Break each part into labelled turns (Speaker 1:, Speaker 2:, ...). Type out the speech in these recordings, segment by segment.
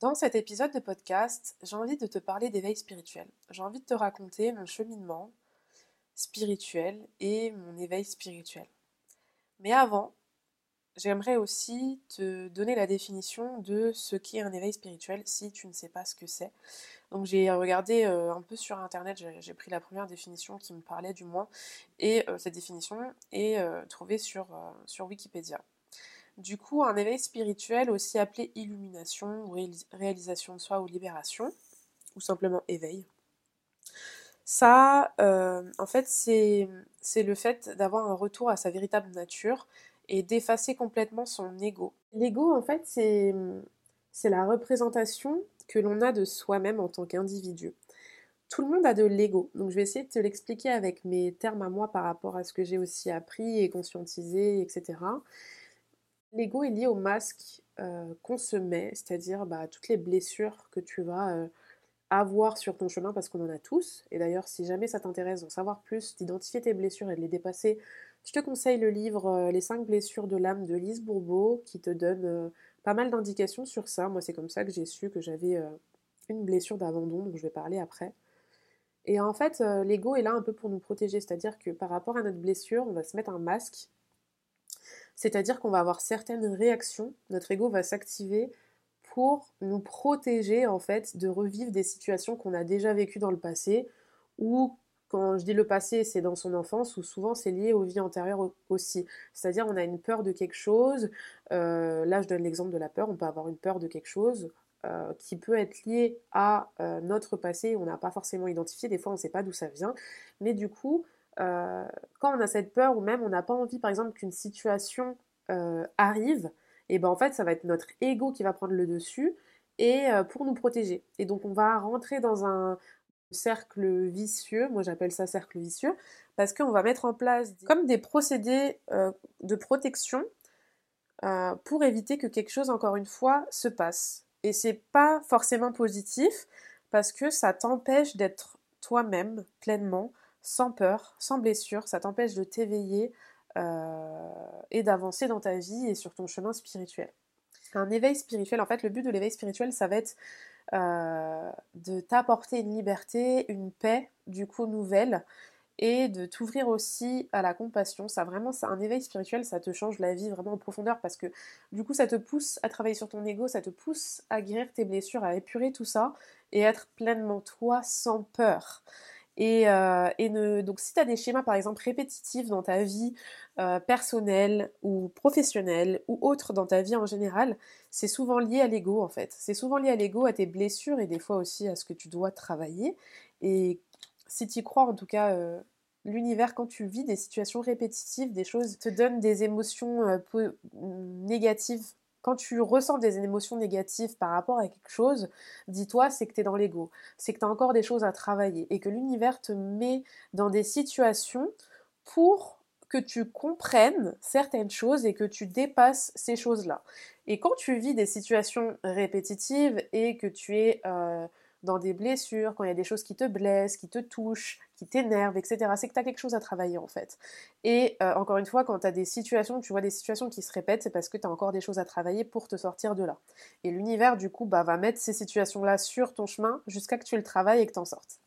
Speaker 1: Dans cet épisode de podcast, j'ai envie de te parler d'éveil spirituel. J'ai envie de te raconter mon cheminement spirituel et mon éveil spirituel. Mais avant, j'aimerais aussi te donner la définition de ce qu'est un éveil spirituel si tu ne sais pas ce que c'est. Donc j'ai regardé euh, un peu sur internet, j'ai pris la première définition qui me parlait du moins, et euh, cette définition est euh, trouvée sur, sur Wikipédia. Du coup, un éveil spirituel, aussi appelé illumination, ou réalisation de soi ou libération, ou simplement éveil. Ça, euh, en fait, c'est le fait d'avoir un retour à sa véritable nature et d'effacer complètement son ego. L'ego, en fait, c'est la représentation que l'on a de soi-même en tant qu'individu. Tout le monde a de l'ego, donc je vais essayer de te l'expliquer avec mes termes à moi par rapport à ce que j'ai aussi appris et conscientisé, etc. L'ego est lié au masque euh, qu'on se met, c'est-à-dire bah, toutes les blessures que tu vas euh, avoir sur ton chemin, parce qu'on en a tous. Et d'ailleurs, si jamais ça t'intéresse d'en savoir plus, d'identifier tes blessures et de les dépasser, je te conseille le livre euh, Les 5 blessures de l'âme de Lise Bourbeau, qui te donne pas mal d'indications sur ça. Moi, c'est comme ça que j'ai su que j'avais une blessure d'abandon, dont je vais parler après. Et en fait, l'ego est là un peu pour nous protéger, c'est-à-dire que par rapport à notre blessure, on va se mettre un masque c'est-à-dire qu'on va avoir certaines réactions, notre ego va s'activer pour nous protéger en fait de revivre des situations qu'on a déjà vécues dans le passé ou quand je dis le passé, c'est dans son enfance ou souvent c'est lié aux vies antérieures aussi. C'est-à-dire on a une peur de quelque chose. Euh, là, je donne l'exemple de la peur. On peut avoir une peur de quelque chose euh, qui peut être liée à euh, notre passé. On n'a pas forcément identifié. Des fois, on ne sait pas d'où ça vient. Mais du coup, euh, quand on a cette peur ou même on n'a pas envie par exemple qu'une situation euh, arrive, et ben en fait ça va être notre ego qui va prendre le dessus et euh, pour nous protéger. Et donc on va rentrer dans un cercle vicieux, moi j'appelle ça cercle vicieux, parce qu'on va mettre en place comme des procédés de protection pour éviter que quelque chose encore une fois se passe. Et c'est pas forcément positif parce que ça t'empêche d'être toi-même pleinement sans peur, sans blessure, ça t'empêche de t'éveiller euh, et d'avancer dans ta vie et sur ton chemin spirituel. Un éveil spirituel, en fait, le but de l'éveil spirituel, ça va être euh, de t'apporter une liberté, une paix, du coup, nouvelle, et de t'ouvrir aussi à la compassion. Ça vraiment, c'est un éveil spirituel, ça te change la vie vraiment en profondeur parce que du coup, ça te pousse à travailler sur ton ego, ça te pousse à guérir tes blessures, à épurer tout ça et être pleinement toi sans peur. Et, euh, donc si tu as des schémas par exemple répétitifs dans ta vie euh, personnelle ou professionnelle ou autre dans ta vie en général, c'est souvent lié à l'ego en fait. C'est souvent lié à l'ego, à tes blessures et des fois aussi à ce que tu dois travailler. Et si tu crois en tout cas, euh, l'univers quand tu vis des situations répétitives, des choses te donnent des émotions négatives quand tu ressens des émotions négatives par rapport à quelque chose, dis-toi, c'est que tu es dans l'ego, c'est que tu as encore des choses à travailler et que l'univers te met dans des situations pour que tu comprennes certaines choses et que tu dépasses ces choses-là. Et quand tu vis des situations répétitives et que tu es euh, dans des blessures, quand il y a des choses qui te blessent, qui te touchent, qui t'énervent, etc. C'est que tu as quelque chose à travailler en fait. Et euh, encore une fois, quand tu as des situations, tu vois des situations qui se répètent, c'est parce que tu as encore des choses à travailler pour te sortir de là. Et l'univers, du coup, bah, va mettre ces situations-là sur ton chemin jusqu'à que tu le travailles et que tu en sortes.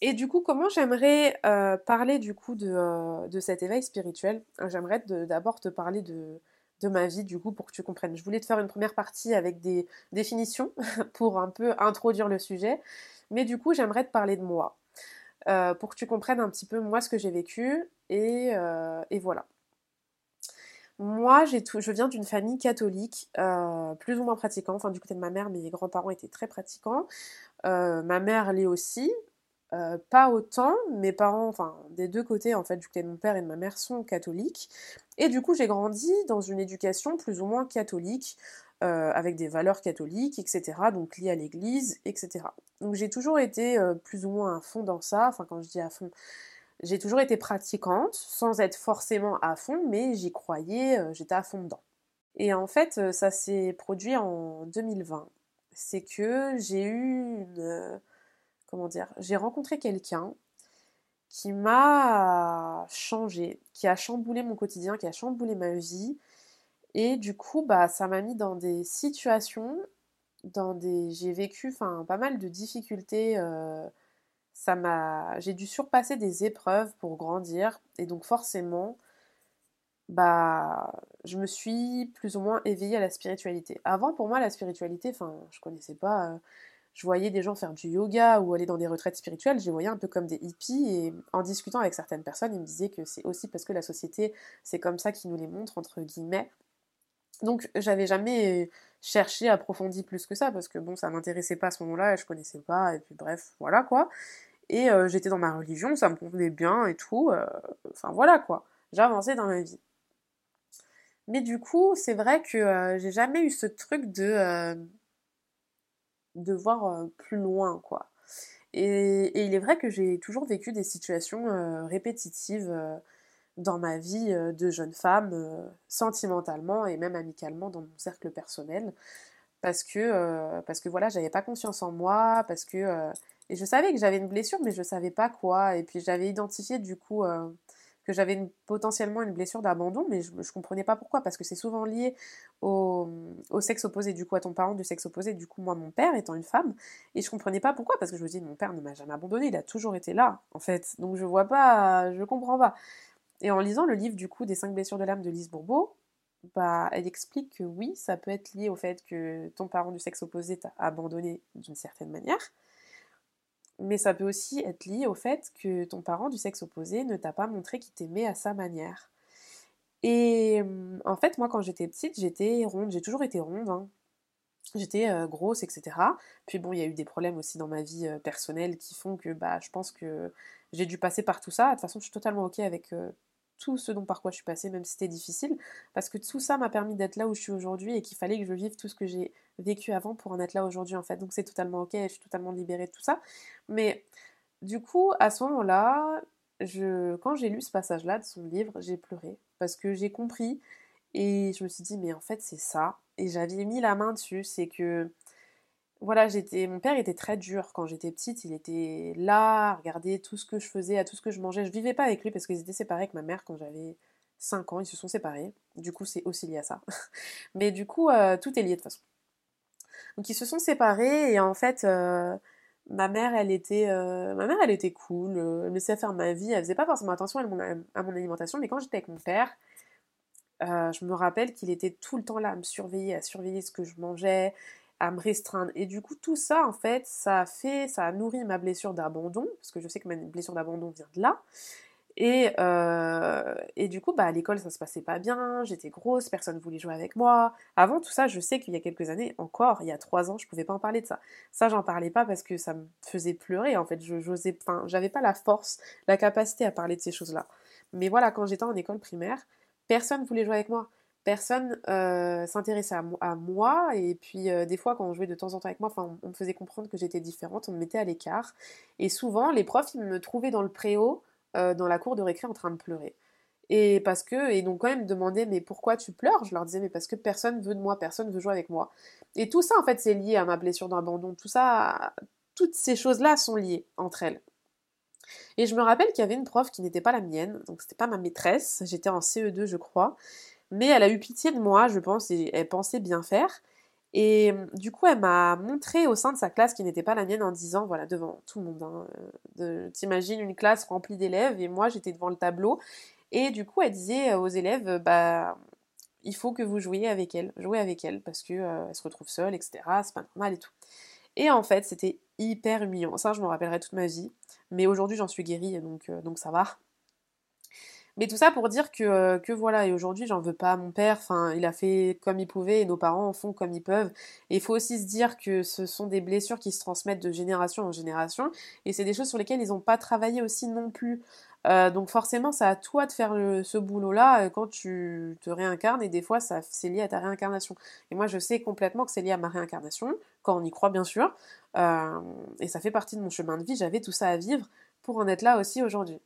Speaker 1: Et du coup, comment j'aimerais euh, parler du coup de, euh, cet éveil spirituel? J'aimerais d'abord te parler de, de ma vie, du coup, pour que tu comprennes. Je voulais te faire une première partie avec des définitions pour un peu introduire le sujet, mais du coup, j'aimerais te parler de moi, euh, pour que tu comprennes un petit peu moi ce que j'ai vécu, et, euh, voilà. Moi, je viens d'une famille catholique, euh, plus ou moins pratiquante, enfin du côté de ma mère, mes grands-parents étaient très pratiquants. ma mère l'est aussi, pas autant, mes parents, enfin des deux côtés en fait, du côté de mon père et de ma mère sont catholiques. Et du coup j'ai grandi dans une éducation plus ou moins catholique, euh, avec des valeurs catholiques, etc. Donc liées à l'église, etc. Donc j'ai toujours été euh, plus ou moins à fond dans ça, enfin quand je dis à fond, j'ai toujours été pratiquante, sans être forcément à fond, mais j'y croyais, j'étais à fond dedans. Et en fait ça s'est produit en 2020. C'est que j'ai eu une comment dire, j'ai rencontré quelqu'un qui m'a changé, qui a chamboulé mon quotidien, qui a chamboulé ma vie. Et du coup, bah, ça m'a mis dans des situations dans des. J'ai vécu pas mal de difficultés. ça m'a. J'ai dû surpasser des épreuves pour grandir. Et donc forcément, bah, je me suis plus ou moins éveillée à la spiritualité. Avant, pour moi, la spiritualité, enfin, je connaissais pas je voyais des gens faire du yoga ou aller dans des retraites spirituelles, je les voyais un peu comme des hippies et en discutant avec certaines personnes, ils me disaient que c'est aussi parce que la société, c'est comme ça qu'ils nous les montrent, entre guillemets. Donc j'avais jamais cherché, approfondi plus que ça, parce que bon, ça m'intéressait pas à ce moment-là, je connaissais pas, et puis bref, voilà quoi. Et euh, j'étais dans ma religion, ça me convenait bien et tout, euh, enfin voilà quoi, j'avançais dans ma vie. Mais du coup, c'est vrai que euh, j'ai jamais eu ce truc de de voir plus loin, quoi. Et, il est vrai que j'ai toujours vécu des situations répétitives dans ma vie de jeune femme, sentimentalement et même amicalement dans mon cercle personnel. Parce que, parce que voilà, j'avais pas confiance en moi, parce que. et je savais que j'avais une blessure, mais je savais pas quoi. Et puis j'avais identifié du coup que j'avais potentiellement une blessure d'abandon, mais je, comprenais pas pourquoi, parce que c'est souvent lié au, sexe opposé, du coup à ton parent du sexe opposé, du coup moi mon père étant une femme, et je comprenais pas pourquoi, parce que je me dis mon père ne m'a jamais abandonné, il a toujours été là, en fait, donc je vois pas, je comprends pas. Et en lisant le livre du coup des cinq blessures de l'âme de Lise Bourbeau, bah, elle explique que oui, ça peut être lié au fait que ton parent du sexe opposé t'a abandonné d'une certaine manière, mais ça peut aussi être lié au fait que ton parent du sexe opposé ne t'a pas montré qu'il t'aimait à sa manière. Et en fait, moi, quand j'étais petite, j'étais ronde, j'ai toujours été ronde. Hein. J'étais euh, grosse, etc. Puis bon, il y a eu des problèmes aussi dans ma vie euh, personnelle qui font que bah, je pense que j'ai dû passer par tout ça. De toute façon, je suis totalement ok avec euh, tout ce dont par quoi je suis passée, même si c'était difficile, parce que tout ça m'a permis d'être là où je suis aujourd'hui et qu'il fallait que je vive tout ce que j'ai vécu avant pour en être là aujourd'hui en fait. Donc c'est totalement ok, je suis totalement libérée de tout ça. Mais du coup, à ce moment-là, je, quand j'ai lu ce passage-là de son livre, j'ai pleuré parce que j'ai compris et je me suis dit mais en fait c'est ça. Et j'avais mis la main dessus, c'est que voilà, j'étais, mon père était très dur quand j'étais petite. Il était là, à regarder tout ce que je faisais, à tout ce que je mangeais. Je vivais pas avec lui parce qu'ils étaient séparés avec ma mère quand j'avais 5 ans. Ils se sont séparés. Du coup, c'est aussi lié à ça. Mais du coup, euh, tout est lié de toute façon. Donc ils se sont séparés et en fait, euh, ma mère, elle était, euh, ma mère, elle était cool. elle me laissait faire ma vie. Elle faisait pas forcément attention à mon, à mon alimentation. Mais quand j'étais avec mon père, je me rappelle qu'il était tout le temps là à me surveiller, à surveiller ce que je mangeais à me restreindre. Et du coup, tout ça, en fait, ça a fait, ça a nourri ma blessure d'abandon, parce que je sais que ma blessure d'abandon vient de là. Et, euh, et du coup, bah, à l'école, ça se passait pas bien, j'étais grosse, personne voulait jouer avec moi. Avant tout ça, je sais qu'il y a quelques années, encore, il y a trois ans, je pouvais pas en parler de ça. Ça, j'en parlais pas parce que ça me faisait pleurer, en fait. Je, enfin, j'avais pas la force, la capacité à parler de ces choses-là. Mais voilà, quand j'étais en école primaire, personne voulait jouer avec moi personne euh, s'intéressait à, moi. Et puis euh, des fois quand on jouait de temps en temps avec moi, on, me faisait comprendre que j'étais différente, on me mettait à l'écart. Et souvent les profs ils me trouvaient dans le préau, euh, dans la cour de récré en train de pleurer. Et parce que, et donc quand même me demandaient mais pourquoi tu pleures? Je leur disais mais parce que personne veut de moi, personne veut jouer avec moi. Et tout ça en fait c'est lié à ma blessure d'abandon, tout ça, toutes ces choses-là sont liées entre elles. Et je me rappelle qu'il y avait une prof qui n'était pas la mienne, donc c'était pas ma maîtresse, j'étais en CE2 je crois, mais elle a eu pitié de moi, je pense, et elle pensait bien faire. Et euh, du coup, elle m'a montré au sein de sa classe qui n'était pas la mienne en disant, voilà, devant tout le monde, hein, euh, t'imagines une classe remplie d'élèves et moi j'étais devant le tableau. Et du coup, elle disait aux élèves, bah, il faut que vous jouiez avec elle, jouez avec elle parce que euh, elle se retrouve seule, etc. C'est pas normal et tout. Et en fait, c'était hyper humiliant. Ça, je m'en rappellerai toute ma vie. Mais aujourd'hui, j'en suis guérie, donc, donc ça va. Mais tout ça pour dire que, euh, que voilà, et aujourd'hui j'en veux pas à mon père, enfin il a fait comme il pouvait et nos parents en font comme ils peuvent. Et il faut aussi se dire que ce sont des blessures qui se transmettent de génération en génération, et c'est des choses sur lesquelles ils n'ont pas travaillé aussi non plus. Euh, donc forcément, c'est à toi de faire ce boulot-là euh, quand tu te réincarnes, et des fois, ça c'est lié à ta réincarnation. Et moi, je sais complètement que c'est lié à ma réincarnation, quand on y croit bien sûr, et ça fait partie de mon chemin de vie, j'avais tout ça à vivre pour en être là aussi aujourd'hui.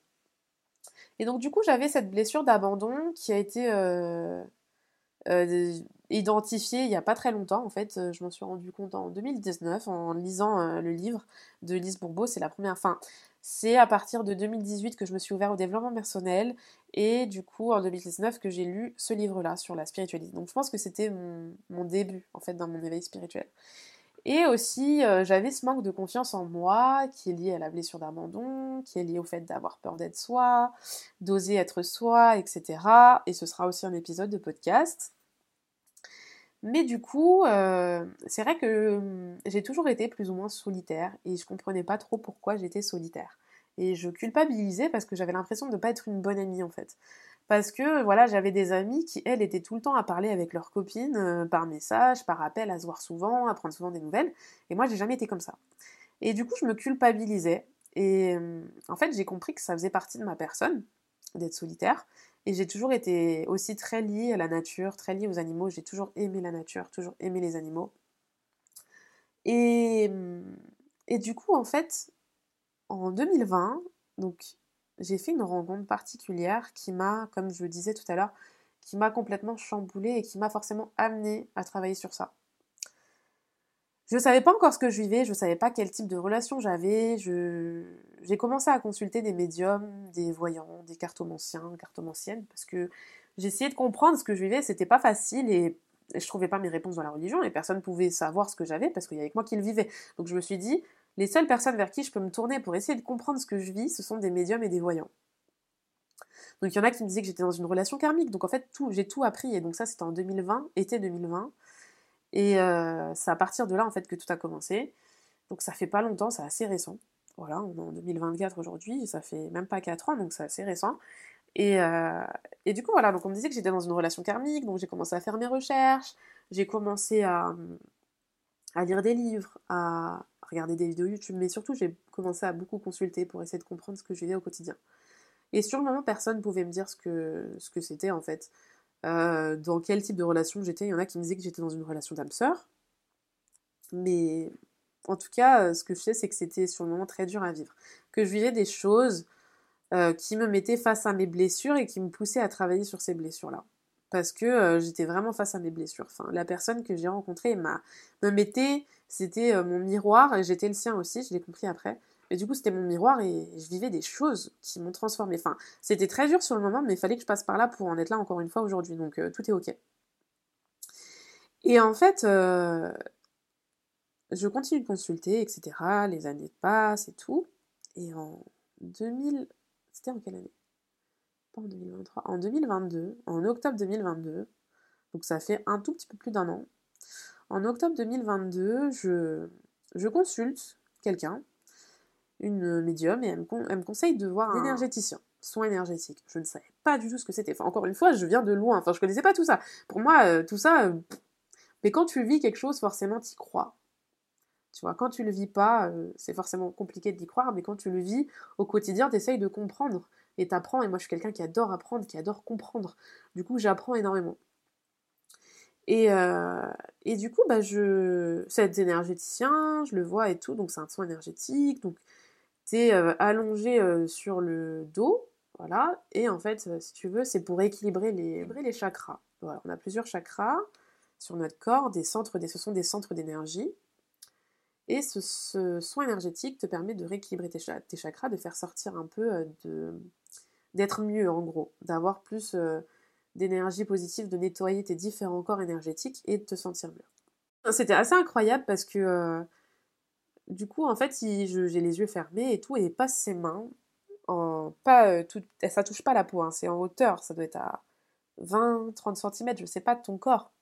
Speaker 1: Et donc du coup j'avais cette blessure d'abandon qui a été euh, euh, identifiée il n'y a pas très longtemps en fait. Euh, je m'en suis rendu compte en 2019 en lisant le livre de Lise Bourbeau. C'est la première. Enfin, c'est à partir de 2018 que je me suis ouvert au développement personnel et du coup en 2019 que j'ai lu ce livre-là sur la spiritualité. Donc je pense que c'était mon, mon, début en fait dans mon éveil spirituel. Et aussi, euh, j'avais ce manque de confiance en moi qui est lié à la blessure d'abandon, qui est lié au fait d'avoir peur d'être soi, d'oser être soi, etc. Et ce sera aussi un épisode de podcast. Mais du coup, euh, c'est vrai que hum, j'ai toujours été plus ou moins solitaire et je comprenais pas trop pourquoi j'étais solitaire. Et je culpabilisais parce que j'avais l'impression de ne pas être une bonne amie en fait. Parce que voilà, j'avais des amies qui, elles, étaient tout le temps à parler avec leurs copines, euh, par message, par appel, à se voir souvent, à prendre souvent des nouvelles. Et moi, j'ai jamais été comme ça. Et du coup, je me culpabilisais. Et hum, en fait, j'ai compris que ça faisait partie de ma personne, d'être solitaire. Et j'ai toujours été aussi très liée à la nature, très liée aux animaux. J'ai toujours aimé la nature, toujours aimé les animaux. Et, et du coup, en fait, en 2020, donc j'ai fait une rencontre particulière qui m'a, comme je le disais tout à l'heure, qui m'a complètement chamboulée et qui m'a forcément amenée à travailler sur ça. Je ne savais pas encore ce que je vivais, je ne savais pas quel type de relation j'avais. J'ai commencé à consulter des médiums, des voyants, des cartomanciens, cartomanciennes, parce que j'essayais de comprendre ce que je vivais, c'était pas facile et je trouvais pas mes réponses dans la religion et personne pouvait savoir ce que j'avais parce qu'il y avait que moi qui le vivais. Donc je me suis dit, les seules personnes vers qui je peux me tourner pour essayer de comprendre ce que je vis, ce sont des médiums et des voyants. Donc il y en a qui me disaient que j'étais dans une relation karmique, donc en fait tout, j'ai tout appris et donc ça c'était en 2020, été 2020. Et euh, c'est à partir de là en fait que tout a commencé. Donc ça fait pas longtemps, c'est assez récent. Voilà, on est en 2024 aujourd'hui, ça fait même pas 4 ans, donc c'est assez récent. Euh, et, du coup, voilà, donc on me disait que j'étais dans une relation karmique, donc j'ai commencé à faire mes recherches, j'ai commencé à, à, lire des livres, à regarder des vidéos YouTube, mais surtout j'ai commencé à beaucoup consulter pour essayer de comprendre ce que je vivais au quotidien. Et sur le moment, personne ne pouvait me dire ce que c'était en fait. Euh, dans quel type de relation j'étais. Il y en a qui me disaient que j'étais dans une relation d'âme-sœur. Mais en tout cas, euh, ce que je sais, c'est que c'était sur le moment très dur à vivre. Que je vivais des choses euh, qui me mettaient face à mes blessures et qui me poussaient à travailler sur ces blessures-là. Parce que j'étais vraiment face à mes blessures. Enfin, la personne que j'ai rencontrée m'a, me mettait, c'était mon miroir, et j'étais le sien aussi, je l'ai compris après. Et du coup, c'était mon miroir et je vivais des choses qui m'ont transformée. Enfin, c'était très dur sur le moment, mais il fallait que je passe par là pour en être là encore une fois aujourd'hui. Donc, euh, tout est ok. Et en fait, euh, je continue de consulter, etc. Les années passent et tout. Et en 2000... C'était en quelle année? Pas en 2023. En 2022, en octobre 2022, donc ça fait un tout petit peu plus d'un an. En octobre 2022, je, je consulte quelqu'un une médium et elle me, conseille de voir un énergéticien, soin énergétique. Je ne savais pas du tout ce que c'était. Enfin, encore une fois, je viens de loin. Enfin, je connaissais pas tout ça. Pour moi, euh, tout ça. Euh, mais quand tu vis quelque chose, forcément, y crois. Tu vois, quand tu le vis pas, euh, c'est forcément compliqué d'y croire, mais quand tu le vis au quotidien, tu essayes de comprendre et t'apprends. Et moi, je suis quelqu'un qui adore apprendre, qui adore comprendre. Du coup, j'apprends énormément. Et, et du coup, bah, je, cet énergéticien, je le vois et tout, donc c'est un soin énergétique, donc c'est euh, allongé euh, sur le dos, voilà, et en fait, euh, si tu veux, c'est pour équilibrer les, les chakras. Voilà, on a plusieurs chakras sur notre corps, des centres, ce sont des centres d'énergie. Et ce, soin énergétique te permet de rééquilibrer tes, chakras, de faire sortir un peu de d'être mieux en gros, d'avoir plus d'énergie positive, de nettoyer tes différents corps énergétiques et de te sentir mieux. C'était assez incroyable parce que du coup, en fait, j'ai les yeux fermés et tout, et il passe ses mains, pas euh, tout, ça touche pas la peau, hein, c'est en hauteur, ça doit être à 20-30 cm, je sais pas, de ton corps.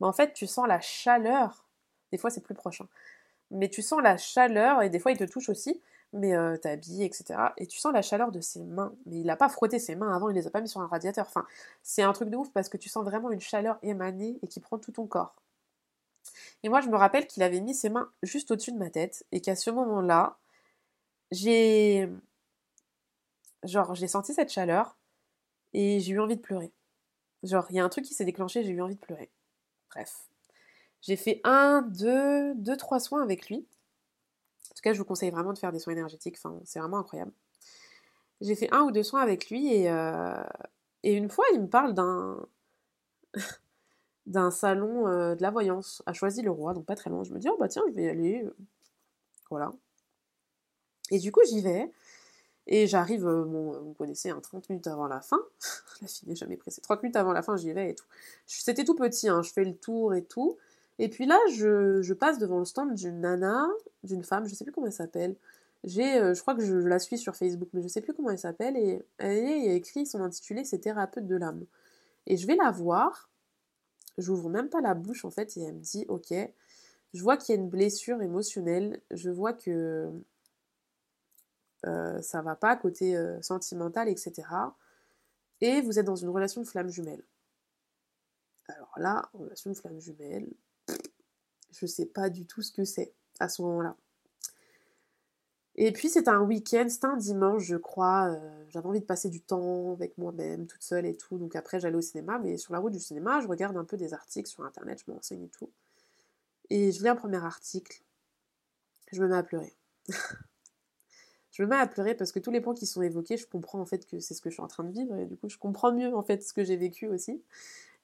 Speaker 1: Mais en fait, tu sens la chaleur, des fois c'est plus proche, hein. mais tu sens la chaleur, et des fois il te touche aussi, mais habillé, etc. Et tu sens la chaleur de ses mains. Mais il a pas frotté ses mains avant, il les a pas mis sur un radiateur. Enfin, c'est un truc de ouf parce que tu sens vraiment une chaleur émanée et qui prend tout ton corps. Et moi, je me rappelle qu'il avait mis ses mains juste au-dessus de ma tête et qu'à ce moment-là, j'ai. Genre, j'ai senti cette chaleur et j'ai eu envie de pleurer. Genre, il y a un truc qui s'est déclenché, j'ai eu envie de pleurer. Bref. J'ai fait un, deux, deux, trois soins avec lui. En tout cas, je vous conseille vraiment de faire des soins énergétiques. Enfin, c'est vraiment incroyable. J'ai fait un ou deux soins avec lui et, euh, une fois, il me parle d'un d'un salon euh, de la voyance à Choisy-le-Roi, donc pas très loin. Je me dis, oh bah tiens, je vais y aller. Voilà. Et du coup, j'y vais. Et j'arrive, euh, vous connaissez, hein, 30 minutes avant la fin. la fille n'est jamais pressée. 30 minutes avant la fin, j'y vais et tout. C'était tout petit, hein, je fais le tour et tout. Et puis là, je, passe devant le stand d'une nana, d'une femme, je sais plus comment elle s'appelle. J'ai, euh, je crois que je, la suis sur Facebook, mais je sais plus comment elle s'appelle. Et elle a écrit son intitulé, c'est thérapeute de l'âme. Et je vais la voir. J'ouvre même pas la bouche en fait, et elle me dit, ok, je vois qu'il y a une blessure émotionnelle. Je vois que euh, ça va pas côté euh, sentimental, etc. Et vous êtes dans une relation de flamme jumelle. Alors là, relation de flamme jumelle, je sais pas du tout ce que c'est à ce moment-là. Et puis c'est un week-end, c'est un dimanche, je crois. Euh, j'avais envie de passer du temps avec moi-même, toute seule et tout. Donc après, j'allais au cinéma, mais sur la route du cinéma, je regarde un peu des articles sur internet, je me renseigne et tout. Et je lis un premier article. Je me mets à pleurer. je me mets à pleurer parce que tous les points qui sont évoqués, je comprends en fait que c'est ce que je suis en train de vivre et du coup, je comprends mieux en fait ce que j'ai vécu aussi.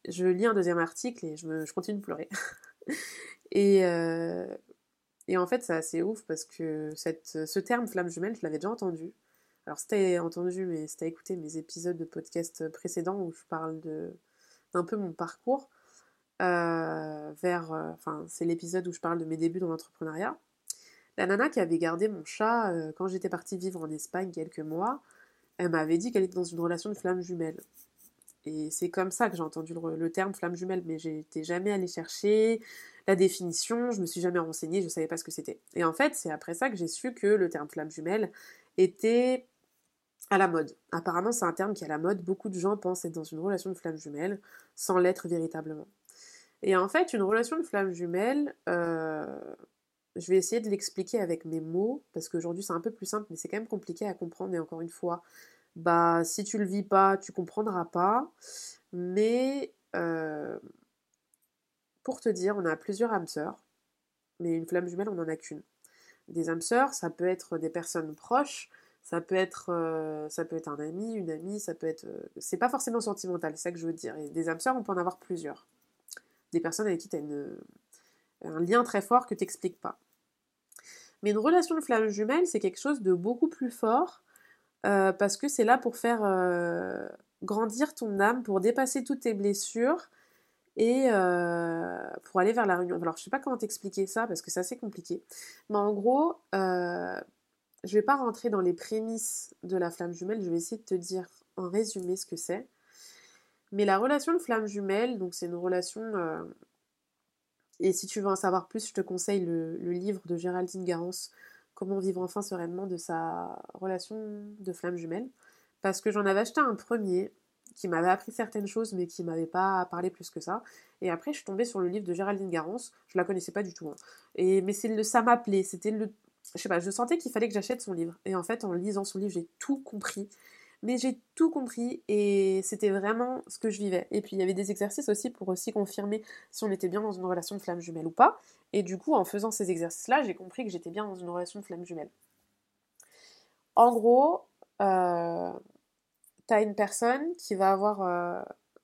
Speaker 1: Je lis un deuxième article et je, je continue de pleurer. et, euh, et en fait, c'est assez ouf parce que ce terme flamme jumelle, je l'avais déjà entendu. Alors, c'était entendu, mais c'était écouté mes épisodes de podcast précédents où je parle de d'un peu mon parcours euh, vers. Euh, enfin, c'est l'épisode où je parle de mes débuts dans l'entrepreneuriat. La nana qui avait gardé mon chat quand j'étais partie vivre en Espagne quelques mois, elle m'avait dit qu'elle était dans une relation de flamme jumelle. Et c'est comme ça que j'ai entendu le, terme flamme jumelle, mais j'étais jamais allée chercher la définition, je me suis jamais renseignée, je savais pas ce que c'était. Et en fait, c'est après ça que j'ai su que le terme flamme jumelle était à la mode. Apparemment, c'est un terme qui est à la mode. Beaucoup de gens pensent être dans une relation de flamme jumelle sans l'être véritablement. Et en fait, une relation de flamme jumelle, euh, je vais essayer de l'expliquer avec mes mots, parce qu'aujourd'hui c'est un peu plus simple, mais c'est quand même compliqué à comprendre. Et encore une fois, bah si tu le vis pas, tu comprendras pas. Mais euh, pour te dire, on a plusieurs âmes sœurs, mais une flamme jumelle, on n'en a qu'une. Des âmes sœurs, ça peut être des personnes proches, ça peut être, euh, ça peut être un ami, une amie, ça peut être. Euh, c'est pas forcément sentimental, c'est ça que je veux dire. Et des âmes sœurs, on peut en avoir plusieurs. Des personnes avec qui tu as un lien très fort que tu n'expliques pas. Mais une relation de flamme jumelle, c'est quelque chose de beaucoup plus fort euh, parce que c'est là pour faire grandir ton âme, pour dépasser toutes tes blessures et euh, pour aller vers la réunion. Alors je sais pas comment t'expliquer ça parce que c'est assez compliqué. Mais en gros, je vais pas rentrer dans les prémices de la flamme jumelle, je vais essayer de te dire en résumé ce que c'est. Mais la relation de flamme jumelle, donc c'est une relation et si tu veux en savoir plus, je te conseille le, le livre de Géraldine Garance, Comment vivre enfin sereinement de sa relation de flamme jumelle. Parce que j'en avais acheté un premier qui m'avait appris certaines choses mais qui m'avait pas parlé plus que ça. Et après, je suis tombée sur le livre de Géraldine Garance. Je la connaissais pas du tout. Hein. Et, mais c'est le, ça m'appelait. C'était le. Je sais pas, je sentais qu'il fallait que j'achète son livre. Et en fait, en lisant son livre, j'ai tout compris mais j'ai tout compris et c'était vraiment ce que je vivais. Et puis il y avait des exercices aussi pour aussi confirmer si on était bien dans une relation de flamme jumelle ou pas. Et du coup, en faisant ces exercices-là, j'ai compris que j'étais bien dans une relation de flamme jumelle. En gros, euh, t'as une personne qui va avoir... Euh,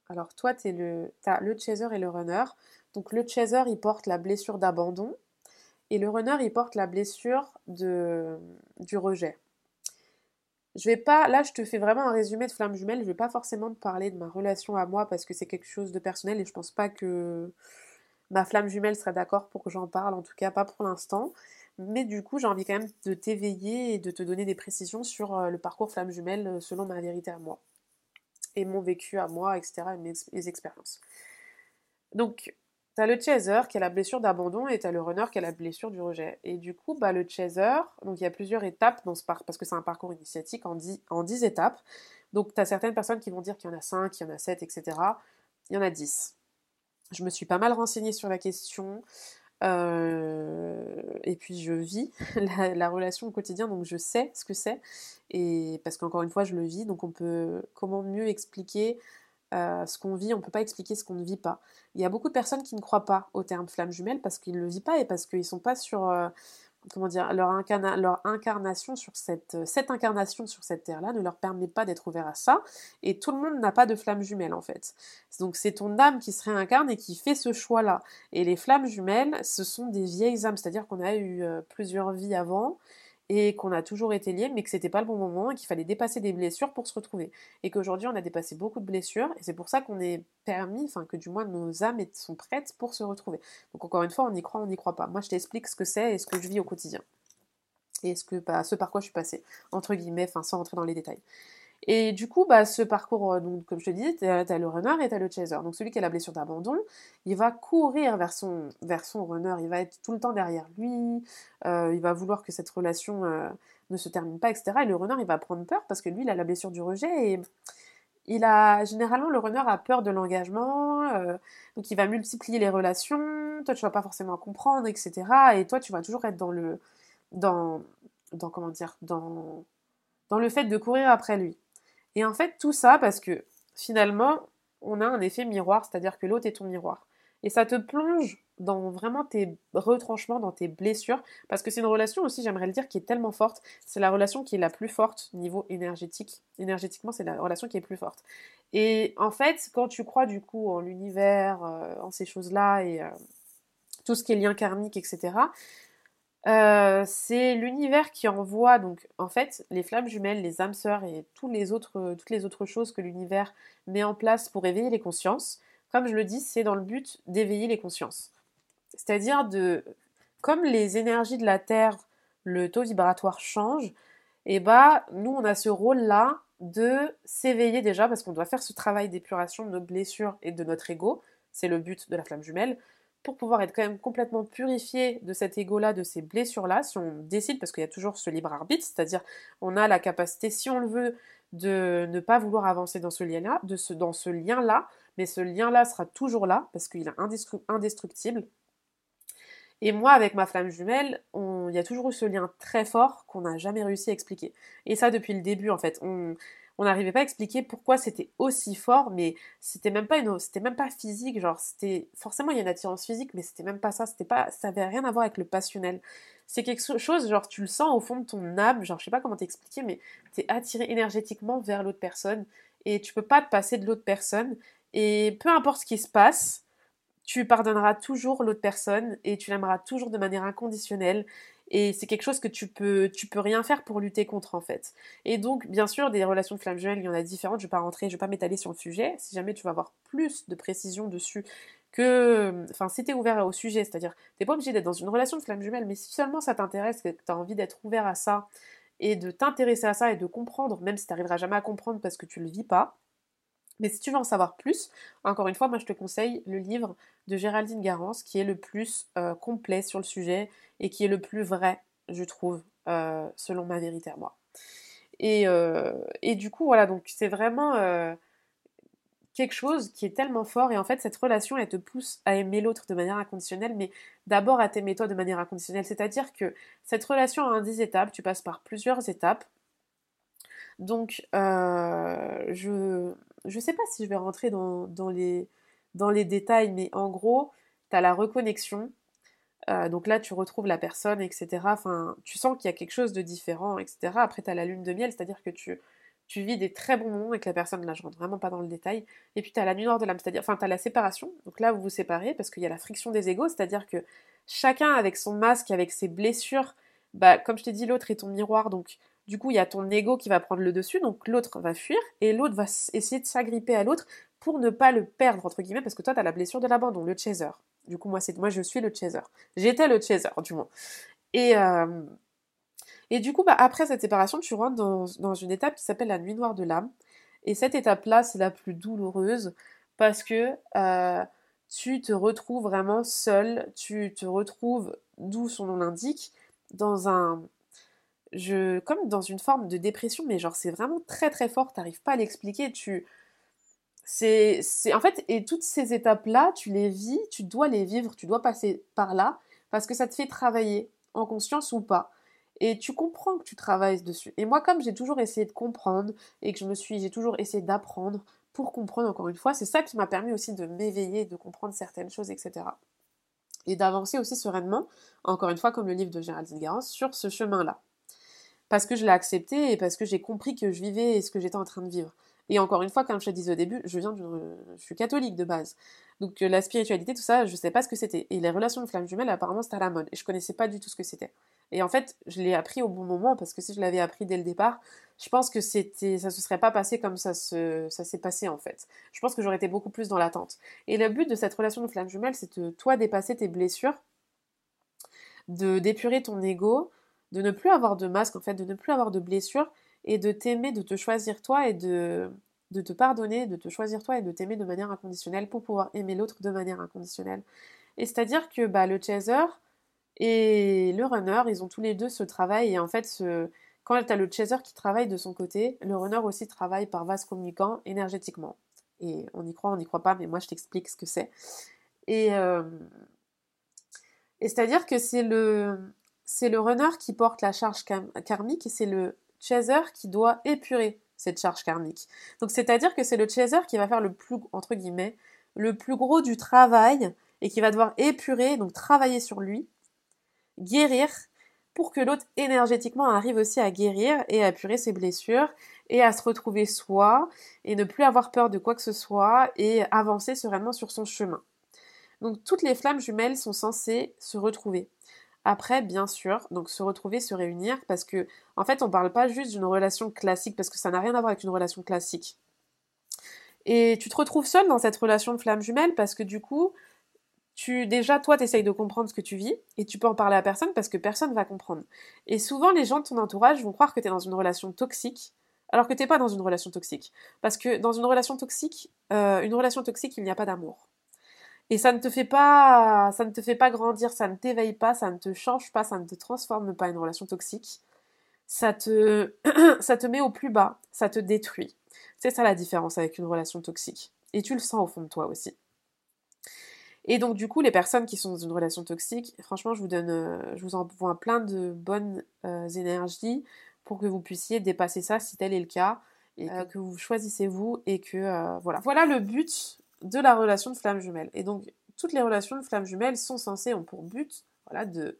Speaker 1: alors toi, t'es le, t'as le chaser et le runner. Donc le chaser, il porte la blessure d'abandon. Et le runner, il porte la blessure de, du rejet. Je vais pas, là je te fais vraiment un résumé de flamme jumelle, je vais pas forcément te parler de ma relation à moi parce que c'est quelque chose de personnel et je pense pas que ma flamme jumelle serait d'accord pour que j'en parle, en tout cas pas pour l'instant. Mais du coup j'ai envie quand même de t'éveiller et de te donner des précisions sur euh, le parcours flamme jumelle euh, selon ma vérité à moi. Et mon vécu à moi, etc. et mes expériences. Donc T'as le chaser qui a la blessure d'abandon et t'as le runner qui a la blessure du rejet. Et du coup, bah, le chaser, donc il y a plusieurs étapes dans ce parcours, parce que c'est un parcours initiatique en 10, en 10 étapes. Donc t'as certaines personnes qui vont dire qu'il y en a 5, qu'il y en a 7, etc. Il y en a 10. Je me suis pas mal renseignée sur la question. Euh, et puis je vis la, la, relation au quotidien, donc je sais ce que c'est. Et parce qu'encore une fois, je le vis, donc on peut comment mieux expliquer euh, ce qu'on vit, on ne peut pas expliquer ce qu'on ne vit pas. Il y a beaucoup de personnes qui ne croient pas au terme flamme jumelle parce qu'ils ne le vivent pas et parce qu'ils ne sont pas sur euh, comment dire, leur, leur incarnation sur cette, cette incarnation sur cette terre-là ne leur permet pas d'être ouvert à ça, et tout le monde n'a pas de flamme jumelle en fait. Donc c'est ton âme qui se réincarne et qui fait ce choix-là. Et les flammes jumelles, ce sont des vieilles âmes, c'est-à-dire qu'on a eu euh, plusieurs vies avant, et qu'on a toujours été liés, mais que c'était pas le bon moment et qu'il fallait dépasser des blessures pour se retrouver. Et qu'aujourd'hui, on a dépassé beaucoup de blessures et c'est pour ça qu'on est permis, enfin, que du moins nos âmes sont prêtes pour se retrouver. Donc, encore une fois, on y croit, on n'y croit pas. Moi, je t'explique ce que c'est et ce que je vis au quotidien. Et ce, bah, par quoi je suis passée, entre guillemets, enfin, sans rentrer dans les détails. Et du coup, bah, ce parcours, euh, donc, comme je te disais, tu as, le runner et tu as le chaser. Donc celui qui a la blessure d'abandon, il va courir vers son, vers son runner, il va être tout le temps derrière lui, euh, il va vouloir que cette relation euh, ne se termine pas, etc. Et le runner, il va prendre peur parce que lui, il a la blessure du rejet et il a généralement le runner a peur de l'engagement, donc il va multiplier les relations. Toi, tu vas pas forcément comprendre, etc. Et toi, tu vas toujours être dans le, dans, dans comment dire, dans, dans le fait de courir après lui. Et en fait, tout ça parce que finalement, on a un effet miroir, c'est-à-dire que l'autre est ton miroir. Et ça te plonge dans vraiment tes retranchements, dans tes blessures, parce que c'est une relation aussi, j'aimerais le dire, qui est tellement forte. C'est la relation qui est la plus forte niveau énergétique. Énergétiquement, c'est la relation qui est plus forte. Et en fait, quand tu crois du coup en l'univers, euh, en ces choses-là, et euh, tout ce qui est lien karmique, etc., euh, c'est l'univers qui envoie donc en fait les flammes jumelles, les âmes sœurs et les autres, toutes les autres choses que l'univers met en place pour éveiller les consciences. Comme je le dis, c'est dans le but d'éveiller les consciences. C'est-à-dire de comme les énergies de la Terre, le taux vibratoire change, et bah nous on a ce rôle-là de s'éveiller déjà parce qu'on doit faire ce travail d'épuration de nos blessures et de notre ego. C'est le but de la flamme jumelle pour pouvoir être quand même complètement purifié de cet ego-là, de ces blessures-là, si on décide, parce qu'il y a toujours ce libre arbitre, c'est-à-dire on a la capacité, si on le veut, de ne pas vouloir avancer dans ce lien-là, dans ce lien-là, mais ce lien-là sera toujours là, parce qu'il est indestructible. Et moi, avec ma flamme jumelle, il y a toujours eu ce lien très fort qu'on n'a jamais réussi à expliquer. Et ça depuis le début, en fait. On n'arrivait pas à expliquer pourquoi c'était aussi fort, mais c'était même pas une, c'était même pas physique, genre c'était forcément il y a une attirance physique, mais c'était même pas ça, c'était pas, ça avait rien à voir avec le passionnel. C'est quelque chose, genre tu le sens au fond de ton âme, genre je sais pas comment t'expliquer, mais t'es attiré énergétiquement vers l'autre personne et tu peux pas te passer de l'autre personne et peu importe ce qui se passe, tu pardonneras toujours l'autre personne et tu l'aimeras toujours de manière inconditionnelle et c'est quelque chose que tu peux, tu peux rien faire pour lutter contre en fait. Et donc, bien sûr, des relations de flamme jumelle, il y en a différentes. Je vais pas rentrer, je vais pas m'étaler sur le sujet. Si jamais tu vas avoir plus de précision dessus que, enfin, si t'es ouvert au sujet, c'est-à-dire, t'es pas obligé d'être dans une relation de flamme jumelle, mais si seulement ça t'intéresse, que tu as envie d'être ouvert à ça et de t'intéresser à ça et de comprendre, même si t'arriveras jamais à comprendre parce que tu le vis pas, mais si tu veux en savoir plus, encore une fois, moi je te conseille le livre de Géraldine Garance qui est le plus euh, complet sur le sujet et qui est le plus vrai, je trouve, euh, selon ma vérité à moi. Et, euh, et du coup, voilà, donc c'est vraiment quelque chose qui est tellement fort et en fait cette relation elle te pousse à aimer l'autre de manière inconditionnelle mais d'abord à t'aimer toi de manière inconditionnelle c'est à dire que cette relation a un 10 étapes tu passes par plusieurs étapes donc je je sais pas si je vais rentrer dans, les, détails, mais en gros, tu as la reconnexion. Euh, donc là, tu retrouves la personne, etc. Enfin, tu sens qu'il y a quelque chose de différent, etc. Après, tu as la lune de miel, c'est-à-dire que tu, tu vis des très bons moments avec la personne. Là, je rentre vraiment pas dans le détail. Et puis, tu as la nuit noire de l'âme, c'est-à-dire, enfin, tu as la séparation. Donc là, vous vous séparez parce qu'il y a la friction des égaux, c'est-à-dire que chacun avec son masque, avec ses blessures, bah, comme je t'ai dit, l'autre est ton miroir, donc du coup, il y a ton ego qui va prendre le dessus, donc l'autre va fuir, et l'autre va essayer de s'agripper à l'autre pour ne pas le perdre, entre guillemets, parce que toi, tu as la blessure de l'abandon, le chaser. Du coup, moi, c'est moi je suis le chaser. J'étais le chaser, du moins. Et, euh, du coup, bah, après cette séparation, tu rentres dans, une étape qui s'appelle la nuit noire de l'âme. Et cette étape-là, c'est la plus douloureuse, parce que euh, tu te retrouves vraiment seul, tu te retrouves, d'où son nom l'indique, dans un je comme dans une forme de dépression, mais genre c'est vraiment très très fort, t'arrives pas à l'expliquer, tu c'est en fait et toutes ces étapes là, tu les vis, tu dois les vivre, tu dois passer par là parce que ça te fait travailler en conscience ou pas. Et tu comprends que tu travailles dessus. Et moi, comme j'ai toujours essayé de comprendre et que je me suis, j'ai toujours essayé d'apprendre pour comprendre encore une fois, c'est ça qui m'a permis aussi de m'éveiller, de comprendre certaines choses, etc. Et d'avancer aussi sereinement, encore une fois, comme le livre de Géraldine Garance, sur ce chemin-là parce que je l'ai accepté et parce que j'ai compris que je vivais ce que j'étais en train de vivre. Et encore une fois, comme je te disais au début, je viens je suis catholique de base. Donc euh, la spiritualité, tout ça, je sais pas ce que c'était. Et les relations de flammes jumelles, apparemment, c'était à la mode. Et je connaissais pas du tout ce que c'était. Et en fait, je l'ai appris au bon moment parce que si je l'avais appris dès le départ, je pense que c'était, ça se serait pas passé comme ça, se, ça s'est passé en fait. Je pense que j'aurais été beaucoup plus dans l'attente. Et le but de cette relation de flamme jumelle, c'est de toi dépasser tes blessures, de d'épurer ton ego, de ne plus avoir de masque en fait, de ne plus avoir de blessures et de t'aimer, de te choisir toi et de, de te pardonner, de te choisir toi et de t'aimer de manière inconditionnelle pour pouvoir aimer l'autre de manière inconditionnelle. Et c'est-à-dire que bah, le chaser et le runner, ils ont tous les deux ce travail et en fait quand tu as le chaser qui travaille de son côté, le runner aussi travaille par vase communicant énergétiquement. Et on y croit, on n'y croit pas, mais moi je t'explique ce que c'est. Et, euh, et c'est-à-dire que c'est le, c'est le runner qui porte la charge karmique et c'est le chaser qui doit épurer cette charge karmique. Donc c'est-à-dire que c'est le chaser qui va faire le plus, entre guillemets, le plus gros du travail et qui va devoir épurer, donc travailler sur lui, guérir pour que l'autre énergétiquement arrive aussi à guérir et à apurer ses blessures et à se retrouver soi et ne plus avoir peur de quoi que ce soit et avancer sereinement sur son chemin. Donc toutes les flammes jumelles sont censées se retrouver. Après, bien sûr, donc se retrouver, se réunir, parce que en fait, on parle pas juste d'une relation classique, parce que ça n'a rien à voir avec une relation classique. Et tu te retrouves seul dans cette relation de flamme jumelle parce que du coup, tu déjà toi tu essayes de comprendre ce que tu vis et tu peux en parler à personne parce que personne va comprendre. Et souvent les gens de ton entourage vont croire que tu es dans une relation toxique alors que t'es pas dans une relation toxique. Parce que dans une relation toxique, euh, une relation toxique, il n'y a pas d'amour. Et ça ne te fait pas, ça ne te fait pas grandir, ça ne t'éveille pas, ça ne te change pas, ça ne te transforme pas une relation toxique. Ça te, ça te met au plus bas, ça te détruit. C'est ça la différence avec une relation toxique. Et tu le sens au fond de toi aussi. Et donc du coup, les personnes qui sont dans une relation toxique, franchement, je vous donne, euh, je vous envoie plein de bonnes euh, énergies pour que vous puissiez dépasser ça si tel est le cas, et euh, que vous choisissez vous et que voilà. Voilà le but de la relation de flamme jumelle. Et donc toutes les relations de flamme jumelle sont censées ont pour but, voilà, de